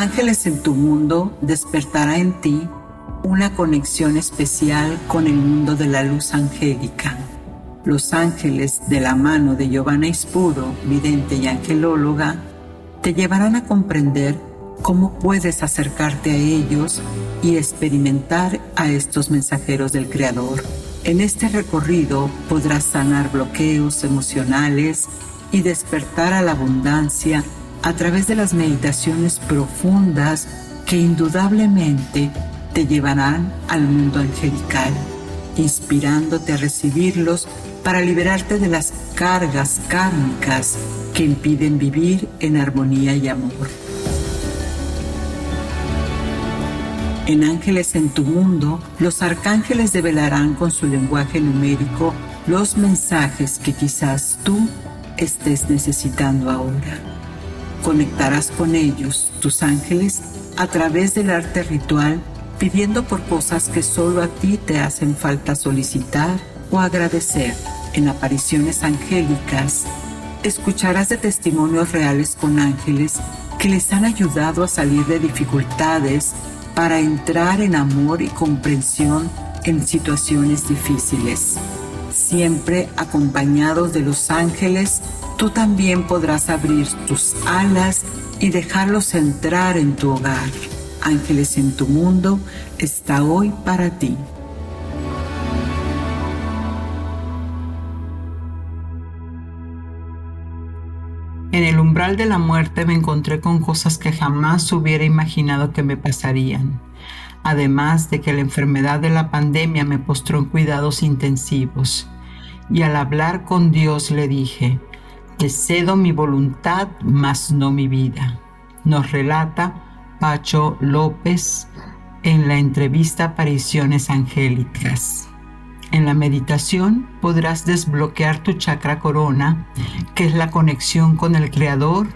Ángeles en tu mundo despertará en ti una conexión especial con el mundo de la luz angélica. Los ángeles de la mano de Giovanna Ispuro, vidente y angelóloga, te llevarán a comprender cómo puedes acercarte a ellos y experimentar a estos mensajeros del Creador. En este recorrido podrás sanar bloqueos emocionales y despertar a la abundancia a través de las meditaciones profundas que indudablemente te llevarán al mundo angelical, inspirándote a recibirlos para liberarte de las cargas kármicas que impiden vivir en armonía y amor. En Ángeles en tu mundo, los arcángeles develarán con su lenguaje numérico los mensajes que quizás tú estés necesitando ahora. Conectarás con ellos, tus ángeles, a través del arte ritual, pidiendo por cosas que solo a ti te hacen falta solicitar o agradecer. En apariciones angélicas, escucharás de testimonios reales con ángeles que les han ayudado a salir de dificultades para entrar en amor y comprensión en situaciones difíciles. Siempre acompañados de los ángeles, tú también podrás abrir tus alas y dejarlos entrar en tu hogar. Ángeles en tu mundo está hoy para ti. En el umbral de la muerte me encontré con cosas que jamás hubiera imaginado que me pasarían, además de que la enfermedad de la pandemia me postró en cuidados intensivos. Y al hablar con Dios le dije, que cedo mi voluntad, mas no mi vida. Nos relata Pacho López en la entrevista Apariciones Angélicas. En la meditación podrás desbloquear tu chakra corona, que es la conexión con el Creador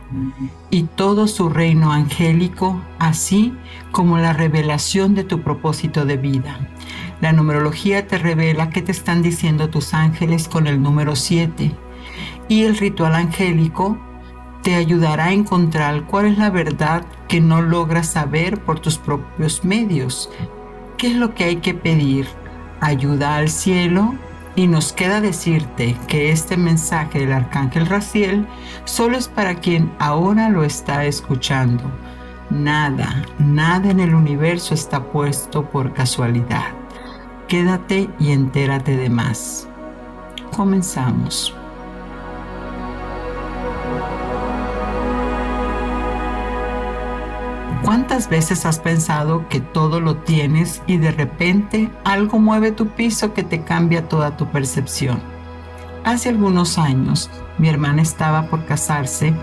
y todo su reino angélico, así como la revelación de tu propósito de vida. La numerología te revela qué te están diciendo tus ángeles con el número 7 y el ritual angélico te ayudará a encontrar cuál es la verdad que no logras saber por tus propios medios. ¿Qué es lo que hay que pedir? ayuda al cielo y nos queda decirte que este mensaje del arcángel Raciel solo es para quien ahora lo está escuchando. Nada, nada en el universo está puesto por casualidad. Quédate y entérate de más. Comenzamos. ¿Cuántas veces has pensado que todo lo tienes y de repente algo mueve tu piso que te cambia toda tu percepción? Hace algunos años, mi hermana estaba por casarse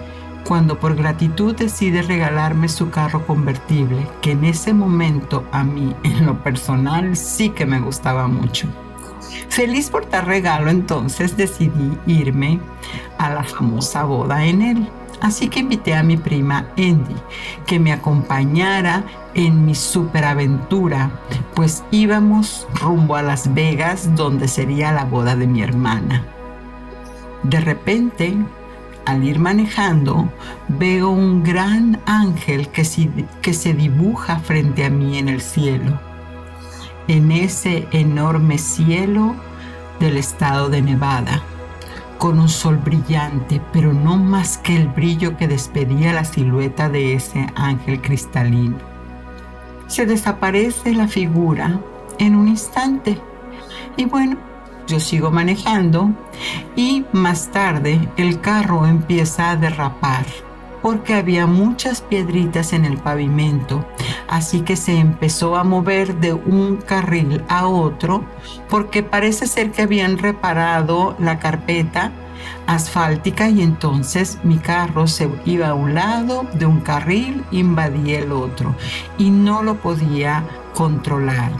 cuando por gratitud decide regalarme su carro convertible, que en ese momento a mí, en lo personal, sí que me gustaba mucho. Feliz por tal regalo, entonces decidí irme a la famosa boda en él. Así que invité a mi prima Andy que me acompañara en mi superaventura, pues íbamos rumbo a Las Vegas, donde sería la boda de mi hermana. De repente, al ir manejando, veo un gran ángel que, que se dibuja frente a mí en el cielo. En ese enorme cielo del estado de Nevada con un sol brillante, pero no más que el brillo que despedía la silueta de ese ángel cristalino. Se desaparece la figura en un instante. Y bueno, yo sigo manejando y más tarde el carro empieza a derrapar porque había muchas piedritas en el pavimento, así que se empezó a mover de un carril a otro porque parece ser que habían reparado la carpeta asfáltica y entonces mi carro se iba a un lado de un carril, invadía el otro y no lo podía controlar.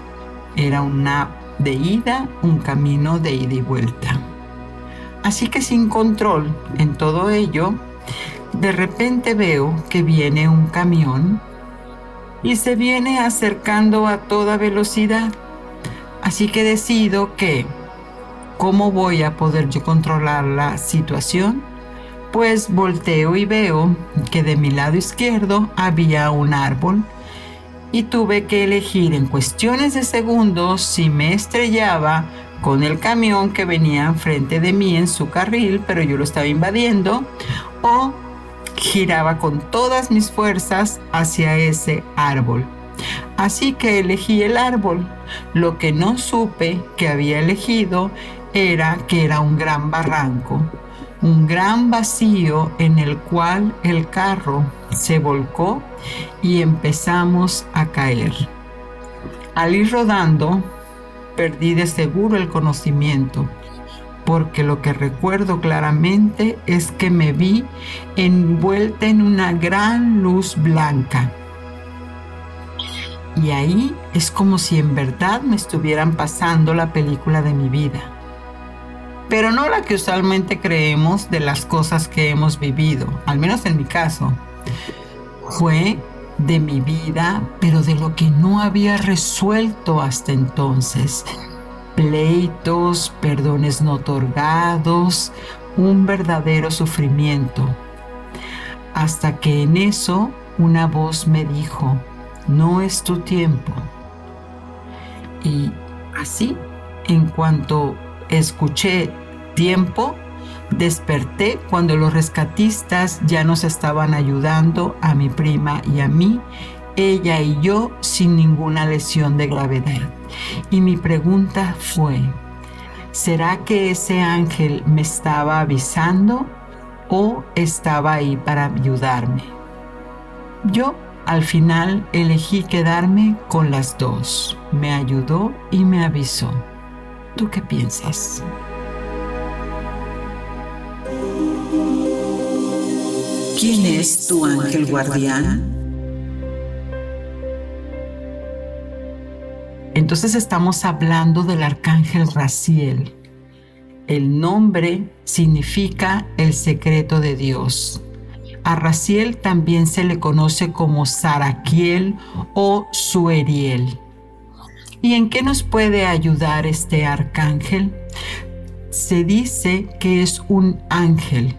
Era una de ida, un camino de ida y vuelta. Así que sin control en todo ello, de repente veo que viene un camión y se viene acercando a toda velocidad. Así que decido que, ¿cómo voy a poder yo controlar la situación? Pues volteo y veo que de mi lado izquierdo había un árbol y tuve que elegir en cuestiones de segundos si me estrellaba con el camión que venía enfrente de mí en su carril, pero yo lo estaba invadiendo, o giraba con todas mis fuerzas hacia ese árbol. Así que elegí el árbol. Lo que no supe que había elegido era que era un gran barranco, un gran vacío en el cual el carro se volcó y empezamos a caer. Al ir rodando, perdí de seguro el conocimiento, porque lo que recuerdo claramente es que me vi envuelta en una gran luz blanca. Y ahí es como si en verdad me estuvieran pasando la película de mi vida. Pero no la que usualmente creemos de las cosas que hemos vivido, al menos en mi caso. Fue de mi vida, pero de lo que no había resuelto hasta entonces. Pleitos, perdones no otorgados, un verdadero sufrimiento. Hasta que en eso una voz me dijo, no es tu tiempo. Y así, en cuanto escuché tiempo, Desperté cuando los rescatistas ya nos estaban ayudando a mi prima y a mí, ella y yo sin ninguna lesión de gravedad. Y mi pregunta fue, ¿será que ese ángel me estaba avisando o estaba ahí para ayudarme? Yo al final elegí quedarme con las dos. Me ayudó y me avisó. ¿Tú qué piensas? ¿Quién es tu ángel guardián? Entonces estamos hablando del arcángel Raciel. El nombre significa el secreto de Dios. A Raciel también se le conoce como Saraquiel o Sueriel. ¿Y en qué nos puede ayudar este arcángel? Se dice que es un ángel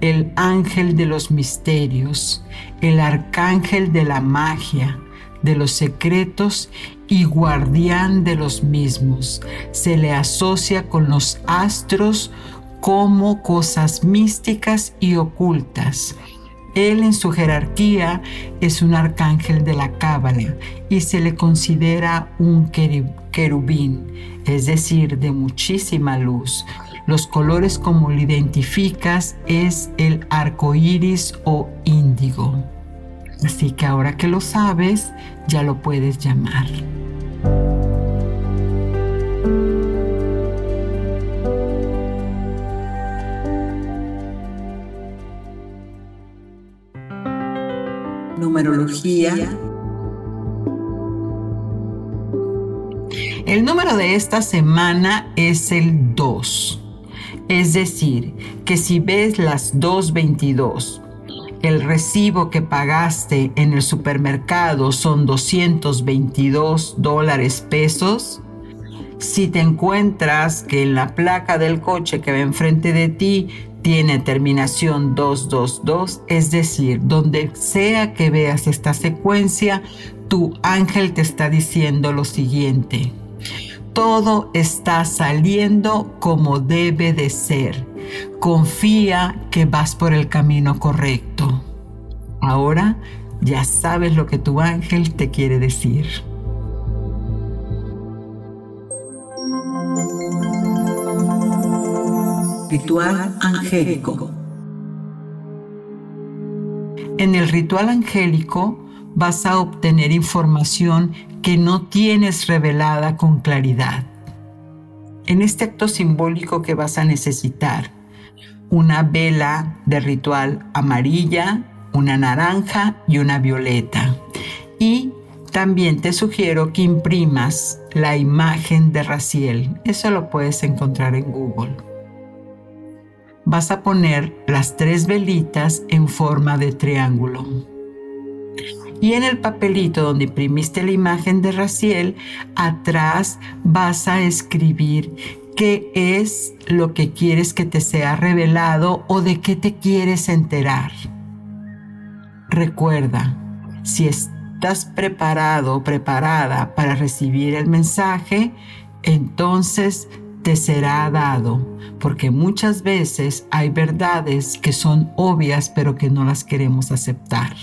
el ángel de los misterios, el arcángel de la magia, de los secretos y guardián de los mismos. Se le asocia con los astros como cosas místicas y ocultas. Él en su jerarquía es un arcángel de la cábala y se le considera un querubín, es decir, de muchísima luz, los colores como lo identificas es el arco iris o índigo. Así que ahora que lo sabes, ya lo puedes llamar. Numerología. El número de esta semana es el 2. Es decir, que si ves las 222, el recibo que pagaste en el supermercado son 222 dólares pesos, si te encuentras que en la placa del coche que va enfrente de ti tiene terminación 222, es decir, donde sea que veas esta secuencia, tu ángel te está diciendo lo siguiente todo está saliendo como debe de ser. Confía que vas por el camino correcto. Ahora ya sabes lo que tu ángel te quiere decir. Ritual angélico. En el ritual angélico vas a obtener información que no tienes revelada con claridad. En este acto simbólico que vas a necesitar, una vela de ritual amarilla, una naranja y una violeta. Y también te sugiero que imprimas la imagen de Raciel. Eso lo puedes encontrar en Google. Vas a poner las tres velitas en forma de triángulo y en el papelito donde imprimiste la imagen de Raciel, atrás vas a escribir qué es lo que quieres que te sea revelado o de qué te quieres enterar. Recuerda, si estás preparado o preparada para recibir el mensaje, entonces te será dado, porque muchas veces hay verdades que son obvias pero que no las queremos aceptar.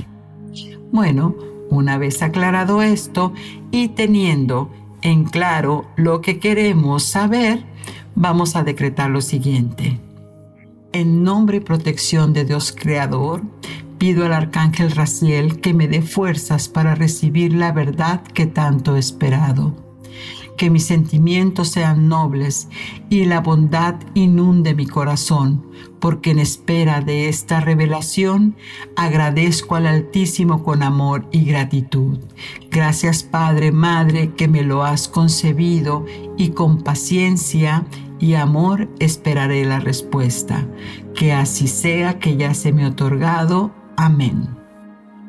Bueno, una vez aclarado esto y teniendo en claro lo que queremos saber, vamos a decretar lo siguiente. En nombre y protección de Dios Creador, pido al Arcángel Raciel que me dé fuerzas para recibir la verdad que tanto he esperado. Que mis sentimientos sean nobles y la bondad inunde mi corazón, porque en espera de esta revelación agradezco al Altísimo con amor y gratitud. Gracias Padre, Madre, que me lo has concebido y con paciencia y amor esperaré la respuesta. Que así sea que ya se me ha otorgado. Amén.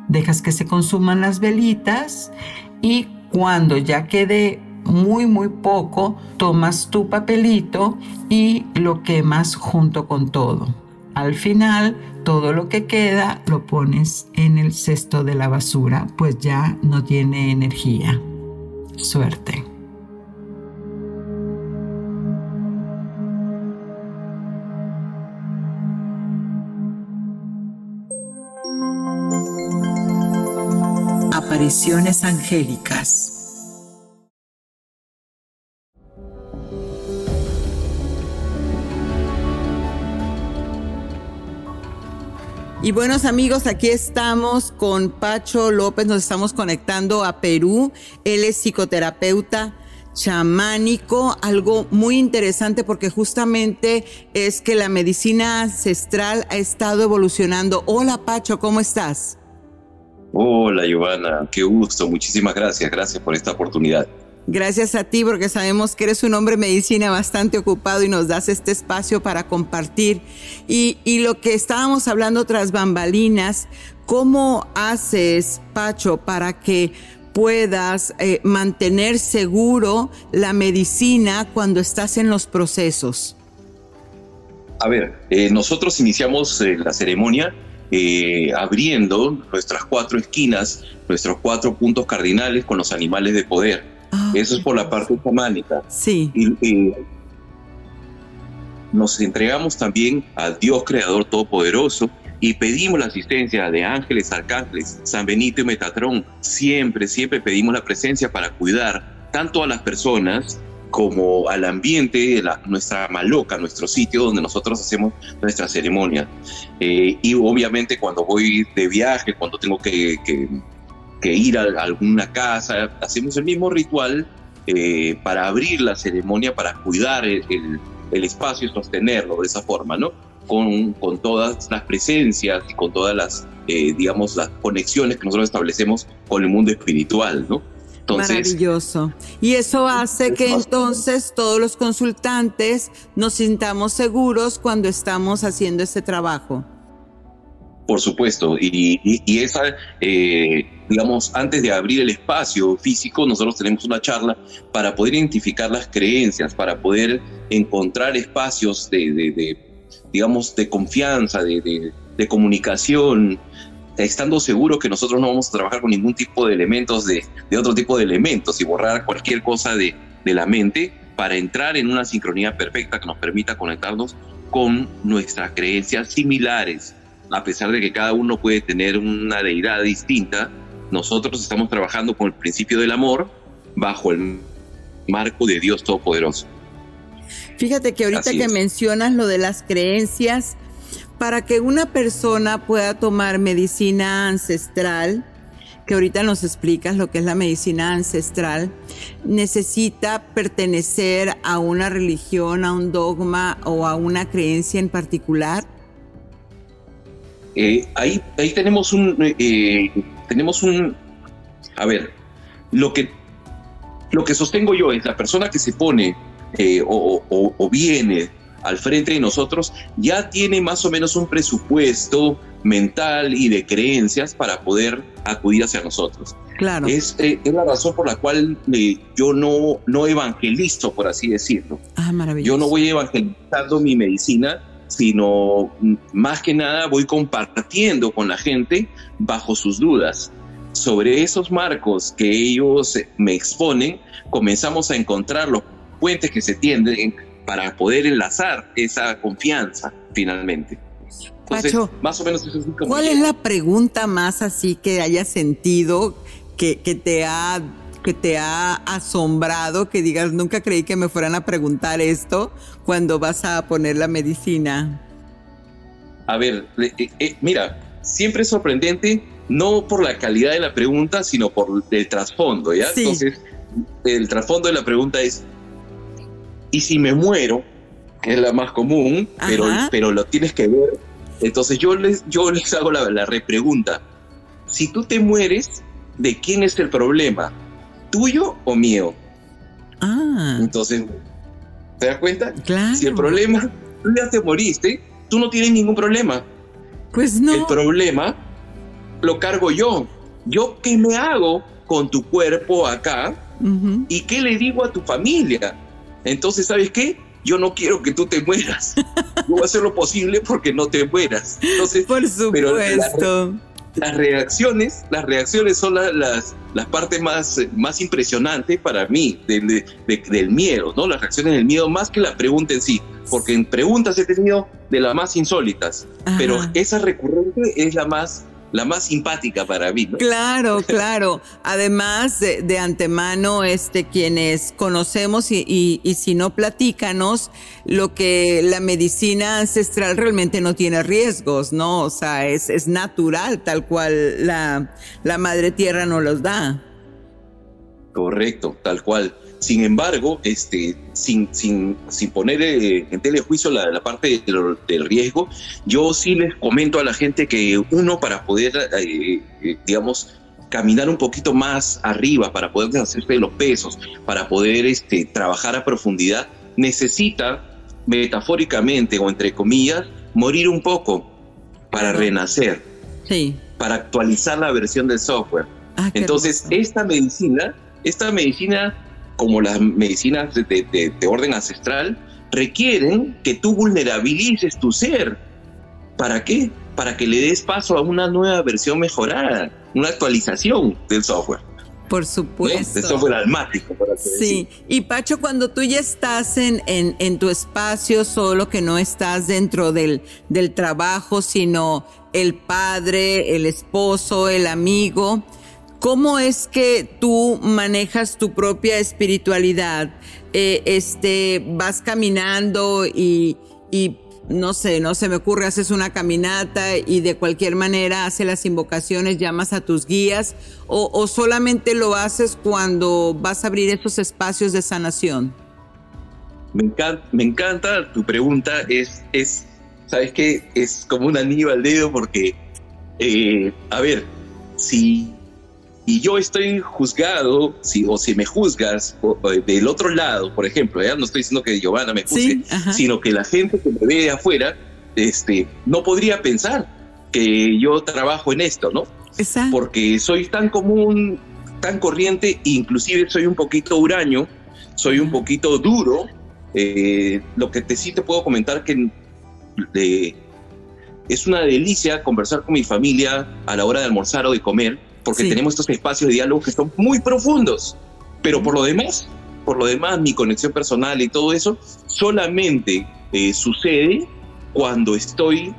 Dejas que se consuman las velitas y cuando ya quede muy muy poco, tomas tu papelito y lo quemas junto con todo. Al final, todo lo que queda lo pones en el cesto de la basura, pues ya no tiene energía. Suerte. apariciones angélicas. Y buenos amigos, aquí estamos con Pacho López, nos estamos conectando a Perú. Él es psicoterapeuta chamánico, algo muy interesante porque justamente es que la medicina ancestral ha estado evolucionando. Hola Pacho, ¿cómo estás? Hola, Giovanna, qué gusto, muchísimas gracias, gracias por esta oportunidad. Gracias a ti porque sabemos que eres un hombre medicina bastante ocupado y nos das este espacio para compartir. Y, lo que estábamos hablando tras bambalinas, ¿cómo haces, Pacho, para que puedas eh, mantener seguro la medicina cuando estás en los procesos? A ver, eh, nosotros iniciamos eh, la ceremonia abriendo nuestras cuatro esquinas, nuestros cuatro puntos cardinales con los animales de poder. Ah, Eso es por la parte chamánica. Sí. Y, nos entregamos también al Dios Creador Todopoderoso y pedimos la asistencia de ángeles, arcángeles, San Benito y Metatrón. Siempre, siempre pedimos la presencia para cuidar tanto a las personas como al ambiente, la, nuestra maloca, nuestro sitio donde nosotros hacemos nuestra ceremonia. Eh, y obviamente cuando voy de viaje, cuando tengo que, que, ir a, alguna casa, hacemos el mismo ritual eh, para abrir la ceremonia, para cuidar el, el, espacio y sostenerlo de esa forma, ¿no? Con, con todas las presencias y con todas las, eh, digamos, las conexiones que nosotros establecemos con el mundo espiritual, ¿no? Maravilloso. Y eso hace que entonces todos los consultantes nos sintamos seguros cuando estamos haciendo este trabajo. Por supuesto, y, esa, eh, digamos, antes de abrir el espacio físico, nosotros tenemos una charla para poder identificar las creencias, para poder encontrar espacios de, digamos, de confianza, de, de comunicación, estando seguro que nosotros no vamos a trabajar con ningún tipo de elementos de, otro tipo de elementos y borrar cualquier cosa de, de la mente para entrar en una sincronía perfecta que nos permita conectarnos con nuestras creencias similares. A pesar de que cada uno puede tener una deidad distinta, nosotros estamos trabajando con el principio del amor bajo el marco de Dios Todopoderoso. Fíjate que ahorita que mencionas lo de las creencias, para que una persona pueda tomar medicina ancestral, que ahorita nos explicas lo que es la medicina ancestral, necesita pertenecer a una religión, a un dogma o a una creencia en particular? Eh, ahí, ahí tenemos un, eh, tenemos un, a ver, lo que, lo que sostengo yo es la persona que se pone eh, o, o viene al frente de nosotros ya tiene más o menos un presupuesto mental y de creencias para poder acudir hacia nosotros. Claro. Es, eh, es la razón por la cual eh, yo no, no evangelizo, por así decirlo. Ah, maravilloso. Yo no voy evangelizando mi medicina, sino mm, más que nada voy compartiendo con la gente bajo sus dudas. Sobre esos marcos que ellos me exponen, comenzamos a encontrar los puentes que se tienden para poder enlazar esa confianza finalmente. Pacho, más o menos ¿Cuál es la pregunta más así que hayas sentido que, que, te ha que te ha asombrado, que digas, nunca creí que me fueran a preguntar esto cuando vas a poner la medicina? A ver, eh, eh, mira, siempre es sorprendente, no por la calidad de la pregunta, sino por el trasfondo, ¿ya? Entonces, el trasfondo de la pregunta es, ¿y si me muero? Que es la más común, pero, pero lo tienes que ver. Entonces yo les, yo les hago la, la repregunta. Si tú te mueres, ¿de quién es el problema? Tuyo o mío. Ah. Entonces, ¿te das cuenta? Claro. Si el problema, tú ya te moriste, tú no tienes ningún problema. Pues no. El problema lo cargo yo. ¿Yo qué me hago con tu cuerpo acá? ¿Y qué le digo a tu familia? Entonces, ¿sabes qué? Yo no quiero que tú te mueras. Yo voy a hacer lo posible porque no te mueras. Entonces, Por supuesto las reacciones, las reacciones son las, las partes más, más impresionantes para mí del, del miedo, ¿no? Las reacciones del miedo más que la pregunta en sí, porque en preguntas he tenido de las más insólitas, pero esa recurrente es la más la más simpática para mí. ¿no? Claro, claro. Además, de, antemano, este, quienes conocemos y, y, si no, platícanos lo que la medicina ancestral realmente no tiene riesgos, ¿no? O sea, es, es natural, tal cual la, la madre tierra nos los da. Correcto, tal cual. Sin embargo, este, sin, sin, sin poner eh, en telejuicio la, la parte del, riesgo, yo sí les comento a la gente que uno para poder, eh, eh, digamos, caminar un poquito más arriba, para poder deshacerse de los pesos, para poder este, trabajar a profundidad, necesita metafóricamente o entre comillas, morir un poco para renacer, sí. para actualizar la versión del software. Ah, Entonces, esta medicina, esta medicina como las medicinas de, orden ancestral, requieren que tú vulnerabilices tu ser. ¿Para qué? Para que le des paso a una nueva versión mejorada, una actualización del software. Por supuesto. Del software almático, para Sí. Y Pacho, cuando tú ya estás en, en, en, tu espacio, solo que no estás dentro del, del trabajo, sino el padre, el esposo, el amigo, ¿Cómo es que tú manejas tu propia espiritualidad? Eh, este, vas caminando y, no sé, no se me ocurre, haces una caminata y de cualquier manera haces las invocaciones, llamas a tus guías o, solamente lo haces cuando vas a abrir esos espacios de sanación? Me encanta, tu pregunta, es, es, ¿sabes qué? Es como un anillo al dedo porque, eh, a ver, si y yo estoy juzgado, si, o si me juzgas del otro lado, por ejemplo, no estoy diciendo que Giovanna me juzgue, sino que la gente que me ve afuera este, no podría pensar que yo trabajo en esto, ¿no? Exacto. Porque soy tan común, tan corriente, inclusive soy un poquito huraño, soy un poquito duro. Eh, lo que te, sí te puedo comentar que es una delicia conversar con mi familia a la hora de almorzar o de comer porque tenemos estos espacios de diálogo que son muy profundos. Pero por lo demás, por lo demás, mi conexión personal y todo eso solamente eh, sucede cuando estoy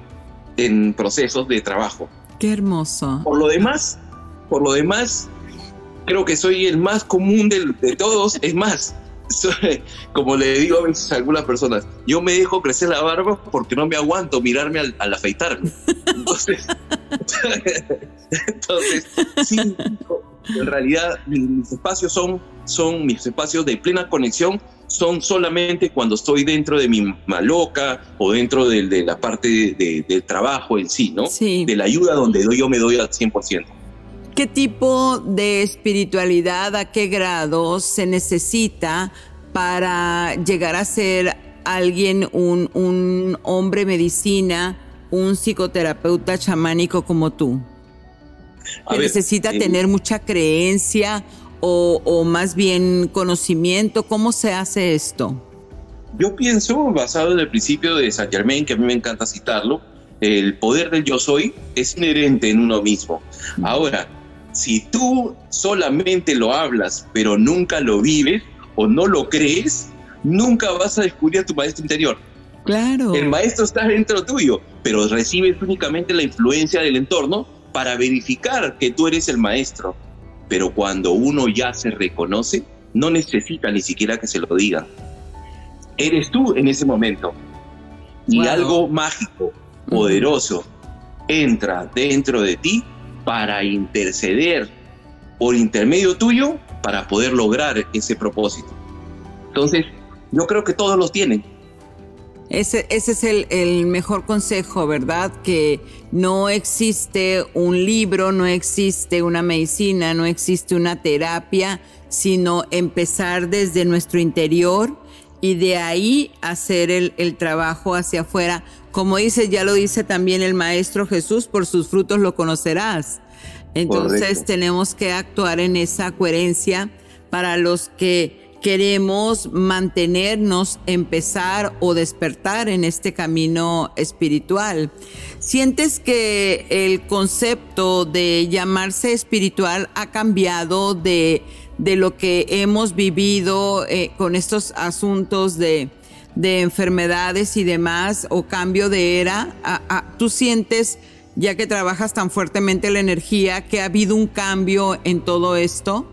en procesos de trabajo. Qué hermoso. Por lo demás, por lo demás, creo que soy el más común de, de todos. Es más, como le digo a veces a algunas personas, yo me dejo crecer la barba porque no me aguanto mirarme al, afeitarme. Entonces, entonces, sí, en realidad mis espacios son, son mis espacios de plena conexión son solamente cuando estoy dentro de mi maloca o dentro de, la parte del trabajo en sí, ¿no? Sí. De la ayuda donde yo me doy al 100%. ¿Qué tipo de espiritualidad, a qué grado se necesita para llegar a ser alguien, un, hombre medicina, un psicoterapeuta chamánico como tú? ¿Se necesita eh, tener mucha creencia o, más bien conocimiento? ¿Cómo se hace esto? Yo pienso, basado en el principio de Saint Germain, que a mí me encanta citarlo, el poder del yo soy es inherente en uno mismo. Ahora, si tú solamente lo hablas, pero nunca lo vives o no lo crees, nunca vas a descubrir a tu maestro interior. Claro. El maestro está dentro tuyo, pero recibes únicamente la influencia del entorno para verificar que tú eres el maestro. Pero cuando uno ya se reconoce, no necesita ni siquiera que se lo diga. Eres tú en ese momento. Y algo mágico, poderoso, entra dentro de ti para interceder por intermedio tuyo para poder lograr ese propósito. Entonces, yo creo que todos los tienen. Ese, ese es el, el, mejor consejo, ¿verdad? Que no existe un libro, no existe una medicina, no existe una terapia, sino empezar desde nuestro interior y de ahí hacer el, el trabajo hacia afuera. Como dice, ya lo dice también el Maestro Jesús, por sus frutos lo conocerás. Entonces Correcto. tenemos que actuar en esa coherencia para los que queremos mantenernos, empezar o despertar en este camino espiritual. ¿Sientes que el concepto de llamarse espiritual ha cambiado de, de lo que hemos vivido eh, con estos asuntos de, de, enfermedades y demás o cambio de era? ¿A, a, ¿Tú sientes, ya que trabajas tan fuertemente la energía, que ha habido un cambio en todo esto?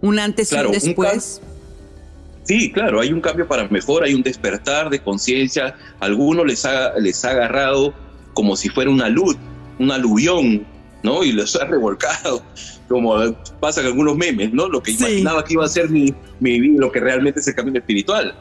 Un antes claro, y un después. Un sí, claro, hay un cambio para mejor, hay un despertar de conciencia. Algunos les ha, les ha agarrado como si fuera una luz, un aluvión, ¿no? Y los ha revolcado, como pasa en algunos memes, ¿no? Lo que sí. imaginaba que iba a ser mi, mi vida, lo que realmente es el camino espiritual.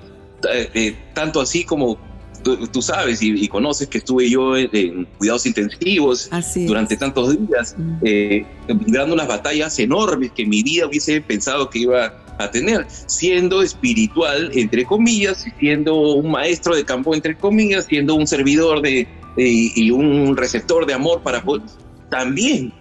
Eh, eh, tanto así como tú, tú sabes y, y, conoces que estuve yo en, en cuidados intensivos durante tantos días, Mm. eh, librando unas batallas enormes que mi vida hubiese pensado que iba a tener, siendo espiritual, entre comillas, siendo un maestro de campo, entre comillas, siendo un servidor de, de y un receptor de amor para poder, también,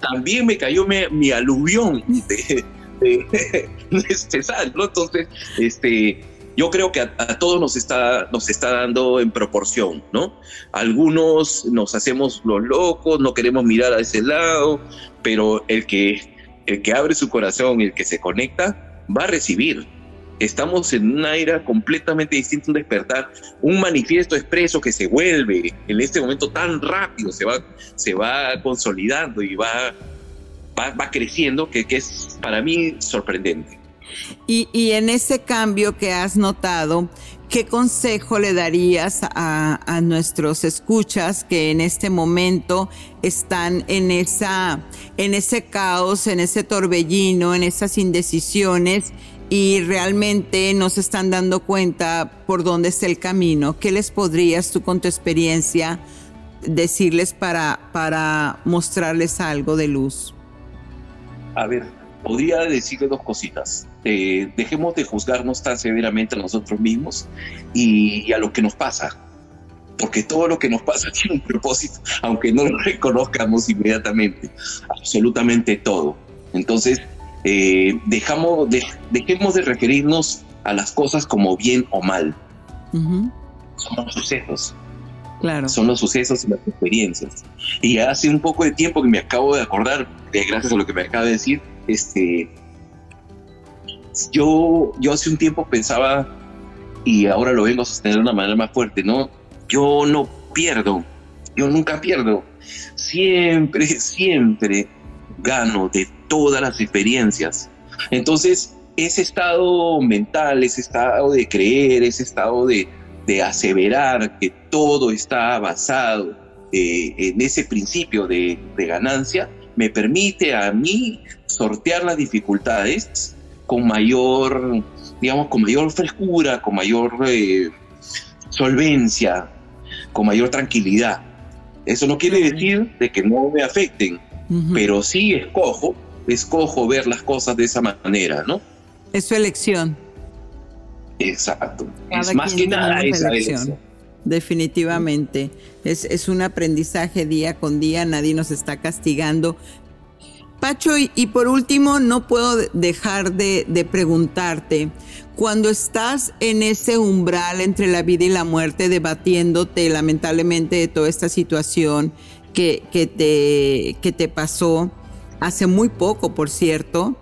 también me cayó mi, mi aluvión de, de, de este. Entonces, este, yo creo que a, a, todos nos está, nos está dando en proporción, ¿no? Algunos nos hacemos los locos, no queremos mirar a ese lado, pero el que, el que abre su corazón, el que se conecta, va a recibir. Estamos en una era completamente distinta, un despertar, un manifiesto expreso que se vuelve en este momento tan rápido, se va, se va consolidando y va, va, va creciendo, que, que es para mí sorprendente. Y, en ese cambio que has notado, ¿qué consejo le darías a, a, nuestros escuchas que en este momento están en, esa, en ese caos, en ese torbellino, en esas indecisiones y realmente no se están dando cuenta por dónde está el camino? ¿Qué les podrías tú con tu experiencia decirles para, para mostrarles algo de luz? A ver, podría decirle dos cositas. Eh, dejemos de juzgarnos tan severamente a nosotros mismos y, y, a lo que nos pasa. Porque todo lo que nos pasa tiene un propósito, aunque no lo reconozcamos inmediatamente. Absolutamente todo. Entonces, eh, dejamos, de, dejemos de referirnos a las cosas como bien o mal. Uh -huh. Son los sucesos. Claro. Son los sucesos y las experiencias. Y hace un poco de tiempo que me acabo de acordar, eh, gracias a lo que me acaba de decir, este, yo, yo hace un tiempo pensaba, y ahora lo vengo a sostener de una manera más fuerte, ¿no? Yo no pierdo, yo nunca pierdo, siempre, siempre gano de todas las experiencias. Entonces, ese estado mental, ese estado de creer, ese estado de, de aseverar que todo está basado eh, en ese principio de, de ganancia, me permite a mí sortear las dificultades con mayor, digamos, con mayor frescura, con mayor eh, solvencia, con mayor tranquilidad. Eso no quiere decir de que no me afecten, uh -huh. pero sí escojo, escojo ver las cosas de esa manera, ¿no? Es su elección. Exacto. Cada es más que nada esa elección. elección. Definitivamente. Es, es un aprendizaje día con día, nadie nos está castigando. Pacho, y, por último, no puedo dejar de, de, preguntarte, cuando estás en ese umbral entre la vida y la muerte, debatiéndote lamentablemente de toda esta situación que, que, te, que te pasó hace muy poco, por cierto,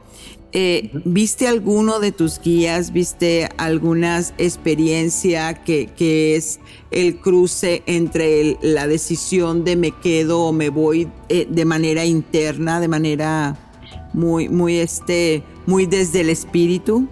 eh, ¿Viste alguno de tus guías? ¿Viste alguna experiencia que, que es el cruce entre la decisión de me quedo o me voy eh, de manera interna, de manera muy, muy, este, muy desde el espíritu?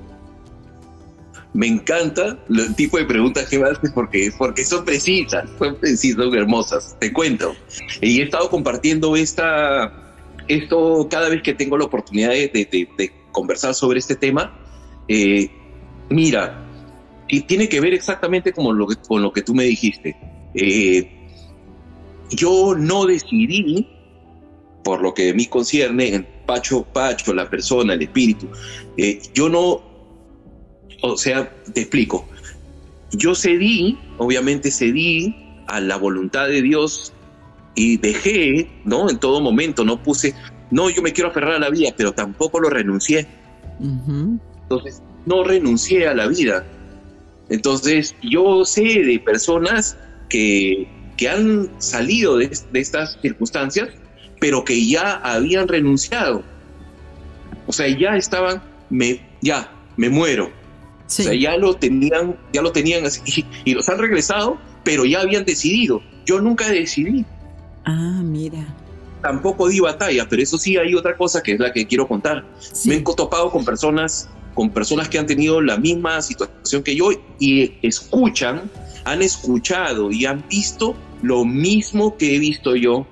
Me encanta el tipo de preguntas que me haces porque, porque son precisas, son precisas, son hermosas. Te cuento. Y he estado compartiendo esta, esto cada vez que tengo la oportunidad de, de, de conversar sobre este tema, eh, mira, y tiene que ver exactamente como lo que, con lo que tú me dijiste. Eh, yo no decidí, por lo que a mí concierne, Pacho, Pacho, la persona, el espíritu, eh, yo no, o sea, te explico, yo cedí, obviamente cedí a la voluntad de Dios y dejé, ¿no? En todo momento, no puse, no, yo me quiero aferrar a la vida, pero tampoco lo renuncié. Entonces, no renuncié a la vida. Entonces, yo sé de personas que, que han salido de, estas circunstancias, pero que ya habían renunciado. O sea, ya estaban, me, ya, me muero. O sea, ya lo tenían, ya lo tenían así, y los han regresado, pero ya habían decidido. Yo nunca decidí. Ah, mira tampoco di batalla, pero eso sí hay otra cosa que es la que quiero contar. Me he topado con personas, con personas que han tenido la misma situación que yo y escuchan, han escuchado y han visto lo mismo que he visto yo,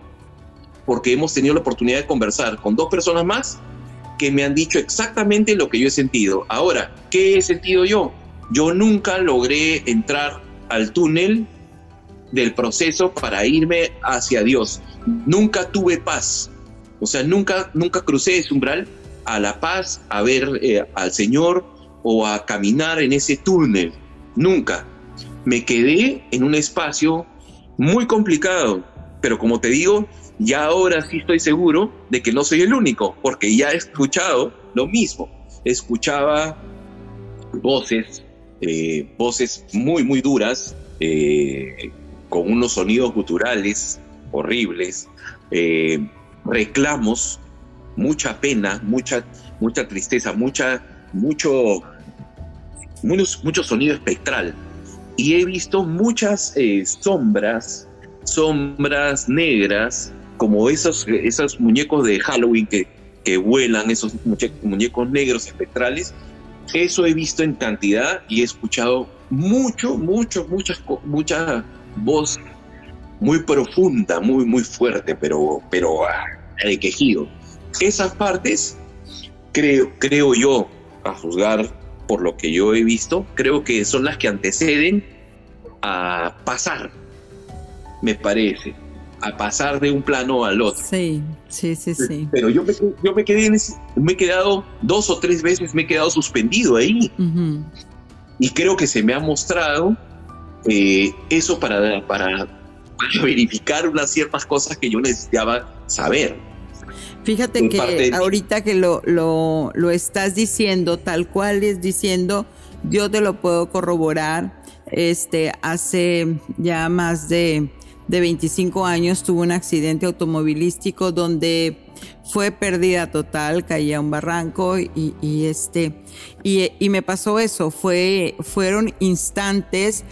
porque hemos tenido la oportunidad de conversar con dos personas más que me han dicho exactamente lo que yo he sentido. Ahora, ¿qué he sentido yo? Yo nunca logré entrar al túnel del proceso para irme hacia Dios nunca tuve paz. O sea, nunca, nunca crucé ese umbral a la paz, a ver eh, al Señor o a caminar en ese túnel. Nunca. Me quedé en un espacio muy complicado, pero como te digo, ya ahora sí estoy seguro de que no soy el único, porque ya he escuchado lo mismo. Escuchaba voces, eh, voces muy, muy duras, eh, con unos sonidos guturales horribles, eh, reclamos, mucha pena, mucha, mucha tristeza, mucha, mucho, mucho, sonido espectral. Y he visto muchas eh, sombras, sombras negras, como esos, esos muñecos de Halloween que, que vuelan, esos muñecos negros espectrales. Eso he visto en cantidad y he escuchado mucho, mucho, muchas, mucha voz muy profunda, muy, muy fuerte, pero, pero ah, de quejido. Esas partes, creo, creo yo, a juzgar por lo que yo he visto, creo que son las que anteceden a pasar, me parece, a pasar de un plano al otro. Sí, sí, sí, sí. Pero yo me, yo me quedé en me he quedado dos o tres veces, me he quedado suspendido ahí. Y creo que se me ha mostrado eh, eso para, para para verificar unas ciertas cosas que yo necesitaba saber. Fíjate que ahorita que lo, lo, lo, estás diciendo, tal cual es diciendo, yo te lo puedo corroborar. Este, hace ya más de, de 25 años tuve un accidente automovilístico donde fue pérdida total, caía un barranco y, y este, y, y, me pasó eso, fue, fueron instantes,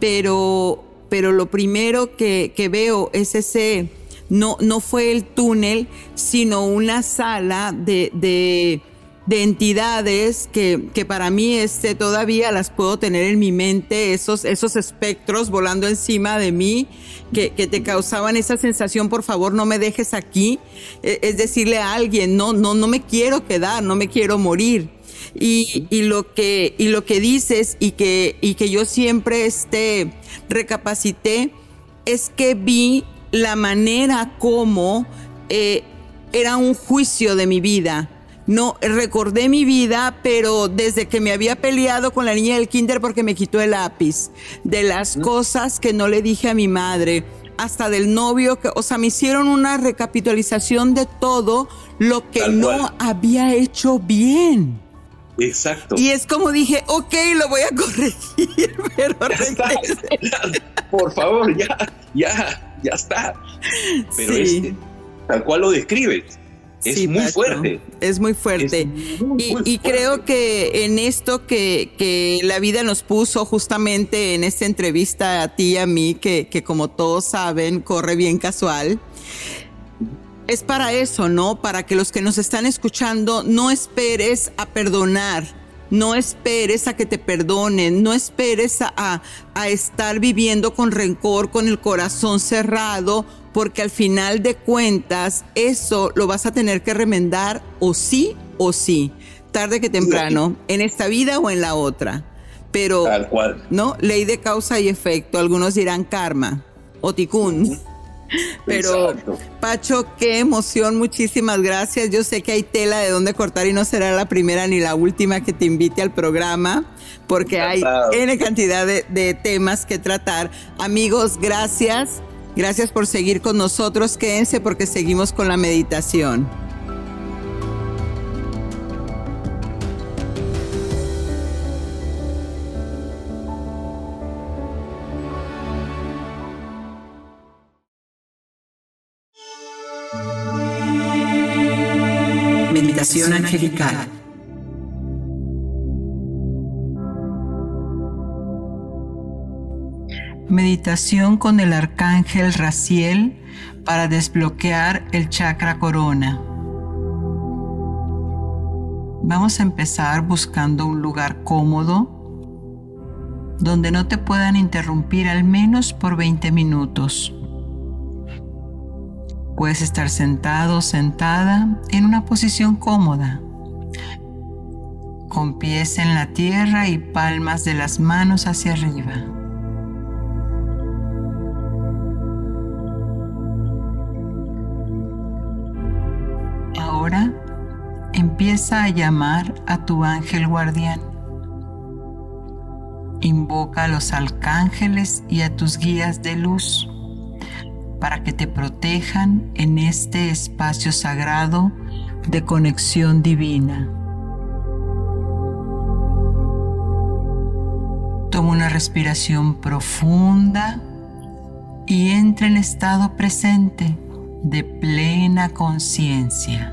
pero pero lo primero que, veo es ese, no, no fue el túnel, sino una sala de, de, entidades que, que, para mí este, todavía las puedo tener en mi mente, esos, esos espectros volando encima de mí, que, que, te causaban esa sensación, por favor no me dejes aquí, e, es decirle a alguien, no, no, no me quiero quedar, no me quiero morir. Y, y, lo que, y lo que dices y que, y que yo siempre este, recapacité es que vi la manera como eh, era un juicio de mi vida. No, recordé mi vida, pero desde que me había peleado con la niña del kinder porque me quitó el lápiz, de las cosas que no le dije a mi madre, hasta del novio, que, o sea, me hicieron una recapitalización de todo lo que no había hecho bien. Exacto. Y es como dije, ok, lo voy a corregir, pero por favor, ya, ya, ya está. Pero es tal cual lo describes. Es muy fuerte. Es muy fuerte. y, creo que en esto que, que, la vida nos puso justamente en esta entrevista a ti y a mí, que, que como todos saben, corre bien casual, es para eso, ¿no? Para que los que nos están escuchando no esperes a perdonar, no esperes a que te perdonen, no esperes a, a, estar viviendo con rencor, con el corazón cerrado, porque al final de cuentas eso lo vas a tener que remendar o sí o sí, tarde que temprano, en esta vida o en la otra. Pero, Tal cual. ¿no? Ley de causa y efecto, algunos dirán karma o ticún. Pero Pacho, qué emoción, muchísimas gracias. Yo sé que hay tela de dónde cortar y no será la primera ni la última que te invite al programa, porque hay N cantidad de, de temas que tratar. Amigos, gracias. Gracias por seguir con nosotros. Quédense porque seguimos con la meditación. Meditación con el arcángel Raciel para desbloquear el chakra corona. Vamos a empezar buscando un lugar cómodo donde no te puedan interrumpir al menos por 20 minutos. Puedes estar sentado sentada en una posición cómoda, con pies en la tierra y palmas de las manos hacia arriba. Ahora empieza a llamar a tu ángel guardián. Invoca a los arcángeles y a tus guías de luz para que te protejan en este espacio sagrado de conexión divina. Toma una respiración profunda y entra en estado presente de plena conciencia,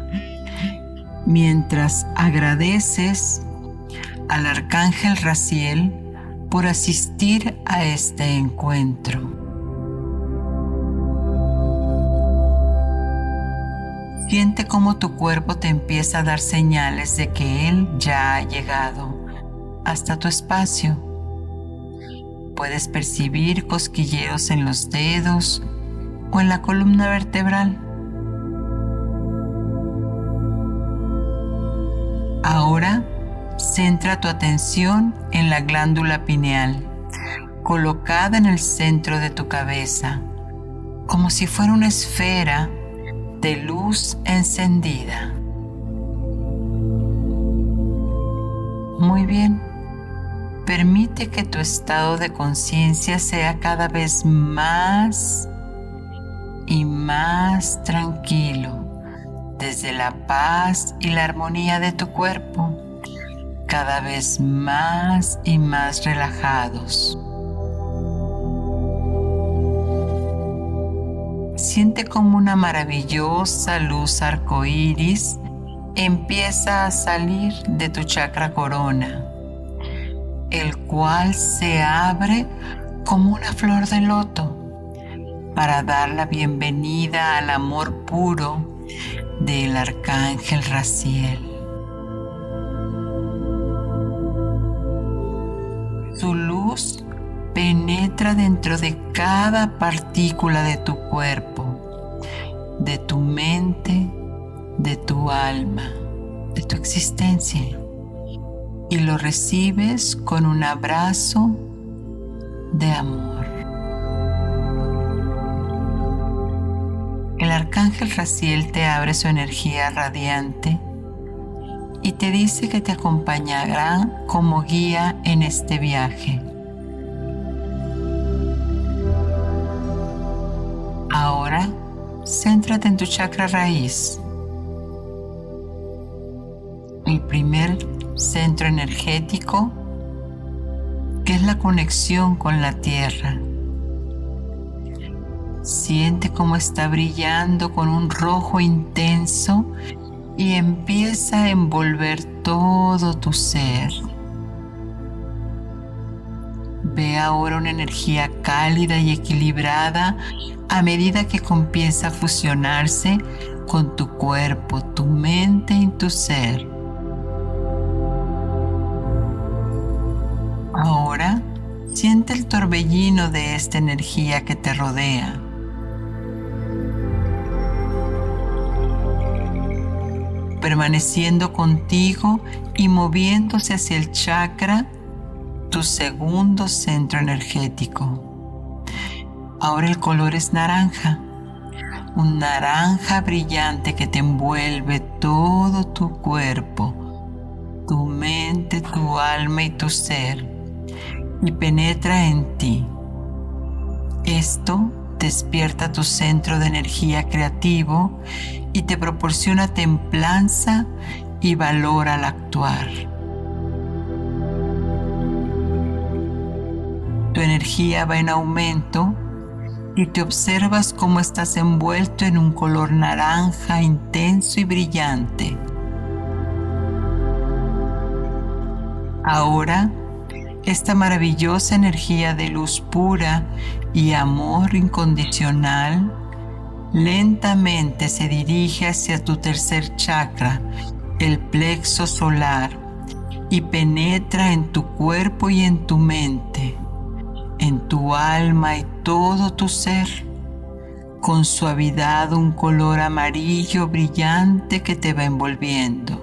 mientras agradeces al arcángel Raciel por asistir a este encuentro. Siente cómo tu cuerpo te empieza a dar señales de que Él ya ha llegado hasta tu espacio. Puedes percibir cosquilleos en los dedos o en la columna vertebral. Ahora centra tu atención en la glándula pineal, colocada en el centro de tu cabeza, como si fuera una esfera de luz encendida. Muy bien. Permite que tu estado de conciencia sea cada vez más y más tranquilo desde la paz y la armonía de tu cuerpo, cada vez más y más relajados. Siente como una maravillosa luz arcoíris empieza a salir de tu chakra corona, el cual se abre como una flor de loto para dar la bienvenida al amor puro del arcángel Raciel. Penetra dentro de cada partícula de tu cuerpo de tu mente, de tu alma, de tu existencia. Y lo recibes con un abrazo de amor. El arcángel Raciel te abre su energía radiante y te dice que te acompañará como guía en este viaje. Céntrate en tu chakra raíz, el primer centro energético que es la conexión con la tierra. Siente cómo está brillando con un rojo intenso y empieza a envolver todo tu ser. Ve ahora una energía cálida y equilibrada a medida que comienza a fusionarse con tu cuerpo, tu mente y tu ser. Ahora siente el torbellino de esta energía que te rodea. permaneciendo contigo y moviéndose hacia el chakra, tu segundo centro energético. Ahora el color es naranja, un naranja brillante que te envuelve todo tu cuerpo, tu mente, tu alma y tu ser y penetra en ti. Esto despierta tu centro de energía creativo y te proporciona templanza y valor al actuar. Tu energía va en aumento y te observas cómo estás envuelto en un color naranja intenso y brillante. Ahora esta maravillosa energía de luz pura y amor incondicional lentamente se dirige hacia tu tercer chakra, el plexo solar, y penetra en tu cuerpo y en tu mente, en tu alma y todo tu ser, con suavidad un color amarillo brillante que te va envolviendo.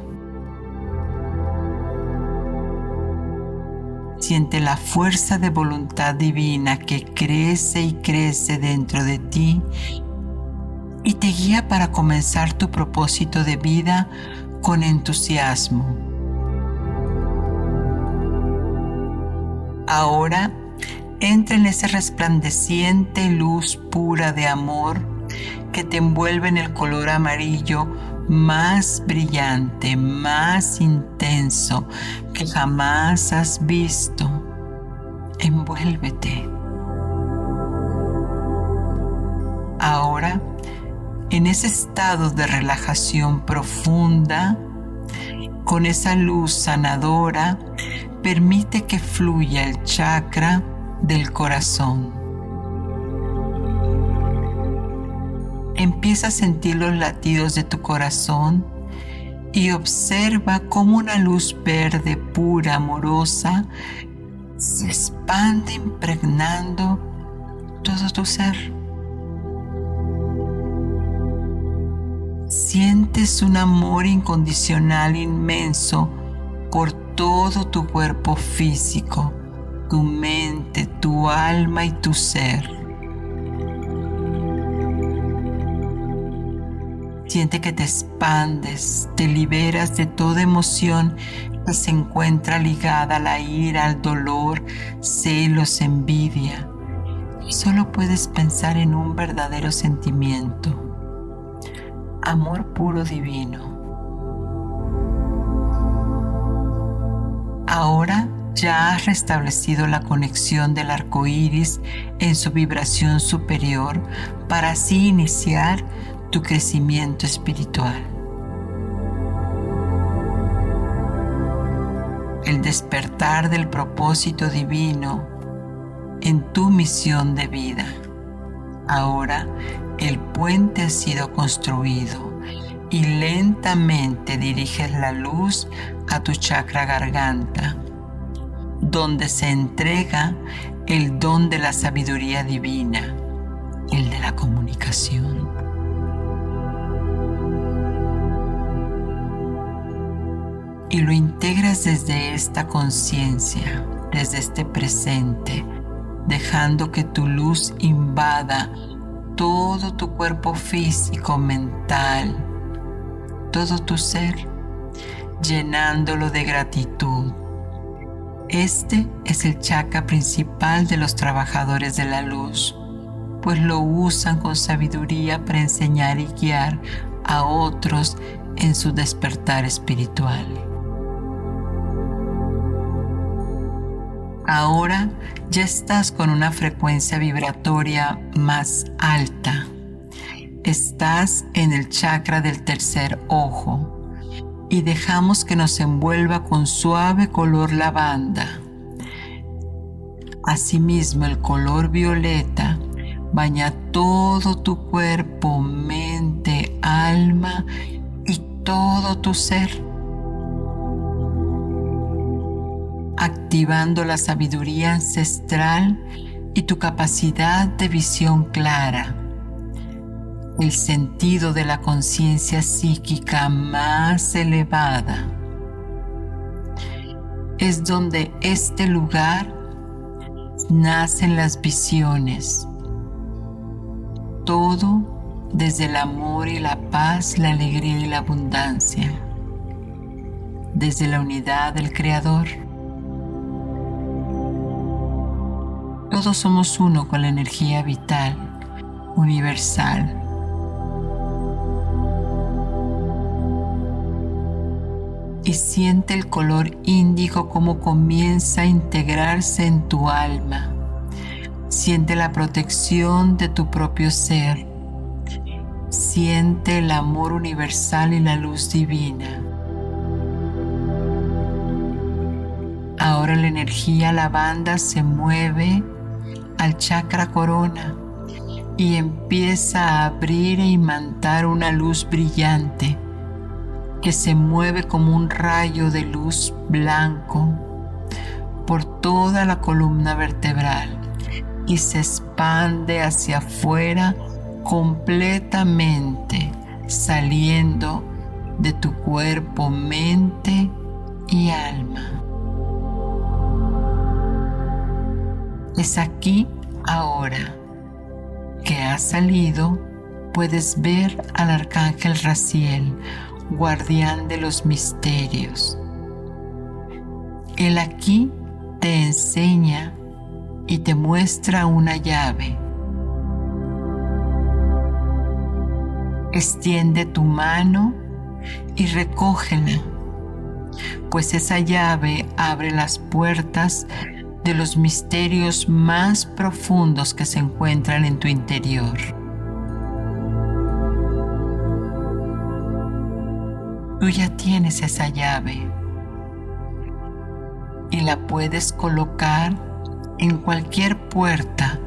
Siente la fuerza de voluntad divina que crece y crece dentro de ti y te guía para comenzar tu propósito de vida con entusiasmo. Ahora entra en esa resplandeciente luz pura de amor que te envuelve en el color amarillo más brillante, más intenso que jamás has visto. Envuélvete. Ahora, en ese estado de relajación profunda, con esa luz sanadora, permite que fluya el chakra del corazón. Empieza a sentir los latidos de tu corazón y observa cómo una luz verde pura, amorosa, se expande impregnando todo tu ser. Sientes un amor incondicional inmenso por todo tu cuerpo físico, tu mente, tu alma y tu ser. Siente que te expandes, te liberas de toda emoción que se encuentra ligada a la ira, al dolor, celos, envidia. Solo puedes pensar en un verdadero sentimiento. Amor puro divino. Ahora ya has restablecido la conexión del arco iris en su vibración superior para así iniciar tu crecimiento espiritual. El despertar del propósito divino en tu misión de vida. Ahora el puente ha sido construido y lentamente diriges la luz a tu chakra garganta, donde se entrega el don de la sabiduría divina, el de la comunicación. y lo integras desde esta conciencia, desde este presente, dejando que tu luz invada todo tu cuerpo físico, mental, todo tu ser, llenándolo de gratitud. Este es el chakra principal de los trabajadores de la luz, pues lo usan con sabiduría para enseñar y guiar a otros en su despertar espiritual. Ahora ya estás con una frecuencia vibratoria más alta. Estás en el chakra del tercer ojo y dejamos que nos envuelva con suave color lavanda. Asimismo, el color violeta baña todo tu cuerpo, mente, alma y todo tu ser, activando la sabiduría ancestral y tu capacidad de visión clara, el sentido de la conciencia psíquica más elevada. Es donde este lugar nacen las visiones todo desde el amor y la paz, la alegría y la abundancia, desde la unidad del Creador. Todos somos uno con la energía vital, universal. Y siente el color índigo como comienza a integrarse en tu alma Siente la protección de tu propio ser. Siente el amor universal y la luz divina. Ahora la energía lavanda se mueve al chakra corona y empieza a abrir e imantar una luz brillante que se mueve como un rayo de luz blanco por toda la columna vertebral y se expande hacia afuera completamente, saliendo de tu cuerpo, mente y alma. Es aquí, ahora, que ha salido, puedes ver al arcángel Raciel, guardián de los misterios. Él aquí te enseña y te muestra una llave. Extiende tu mano y recógela, pues esa llave abre las puertas de los misterios más profundos que se encuentran en tu interior. Tú ya tienes esa llave y la puedes colocar en cualquier puerta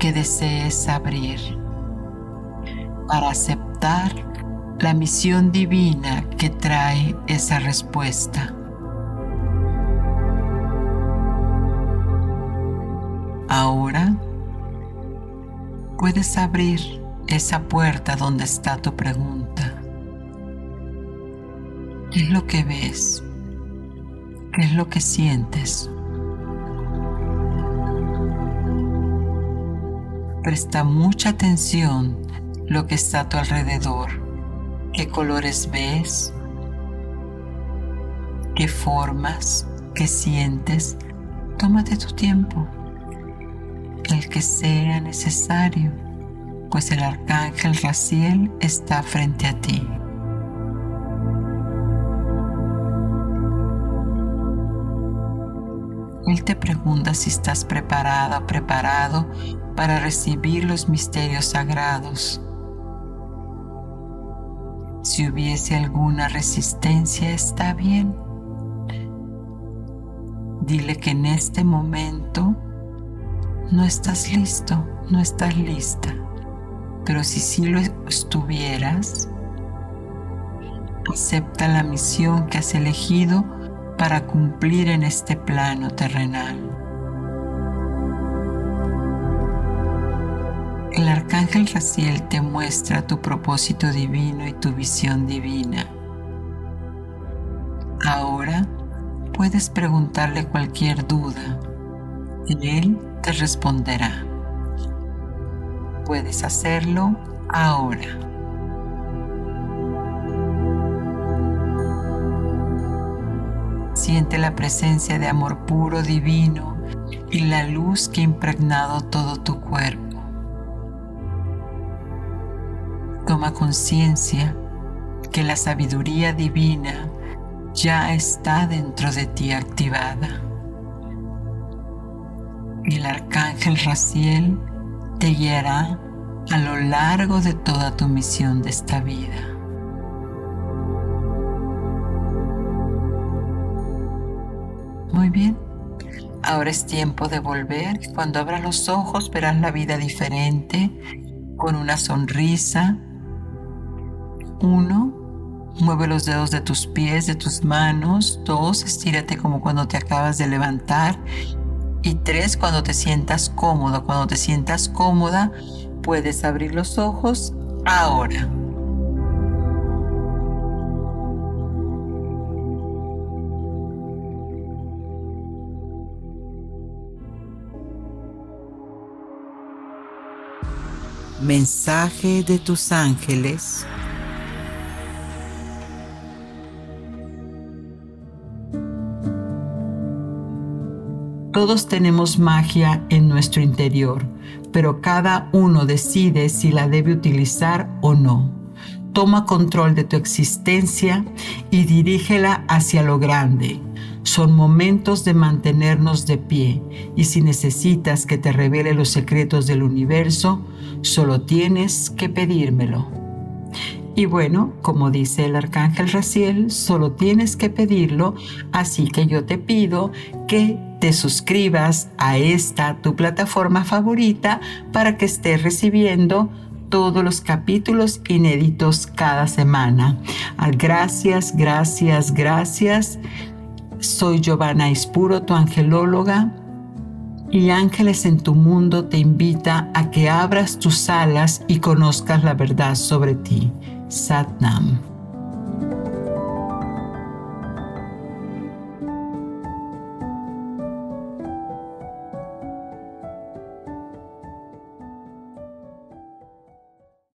que desees abrir para aceptar la misión divina que trae esa respuesta. Ahora puedes abrir esa puerta donde está tu pregunta. ¿Qué es lo que ves? ¿Qué es lo que sientes? Presta mucha atención lo que está a tu alrededor. ¿Qué colores ves? ¿Qué formas? ¿Qué sientes? Tómate tu tiempo, el que sea necesario, pues el arcángel Raciel está frente a ti. Él te pregunta si estás preparada, preparado para recibir los misterios sagrados. Si hubiese alguna resistencia, está bien. Dile que en este momento no estás listo, no estás lista. Pero si sí lo estuvieras, acepta la misión que has elegido para cumplir en este plano terrenal. El arcángel Raciel te muestra tu propósito divino y tu visión divina. Ahora puedes preguntarle cualquier duda él te responderá. Puedes hacerlo ahora. Siente la presencia de amor puro divino y la luz que ha impregnado todo tu cuerpo toma conciencia que la sabiduría divina ya está dentro de ti activada. El arcángel Raciel te guiará a lo largo de toda tu misión de esta vida. Muy bien. Ahora es tiempo de volver. Cuando abras los ojos verás la vida diferente, con una sonrisa. Uno, mueve los dedos de tus pies, de tus manos. Dos, estírate como cuando te acabas de levantar. Y tres, cuando te sientas cómodo. Cuando te sientas cómoda, puedes abrir los ojos ahora. Mensaje de tus ángeles. Todos tenemos magia en nuestro interior, pero cada uno decide si la debe utilizar o no. Toma control de tu existencia y dirígela hacia lo grande. Son momentos de mantenernos de pie y si necesitas que te revele los secretos del universo, solo tienes que pedírmelo. Y bueno, como dice el arcángel Raciel, solo tienes que pedirlo, así que yo te pido que te suscribas a esta tu plataforma favorita para que estés recibiendo todos los capítulos inéditos cada semana. Ah, gracias, gracias, gracias. Soy Giovanna Ispuro, tu angelóloga. Y Ángeles en tu mundo te invita a que abras tus alas y conozcas la verdad sobre ti. Satnam.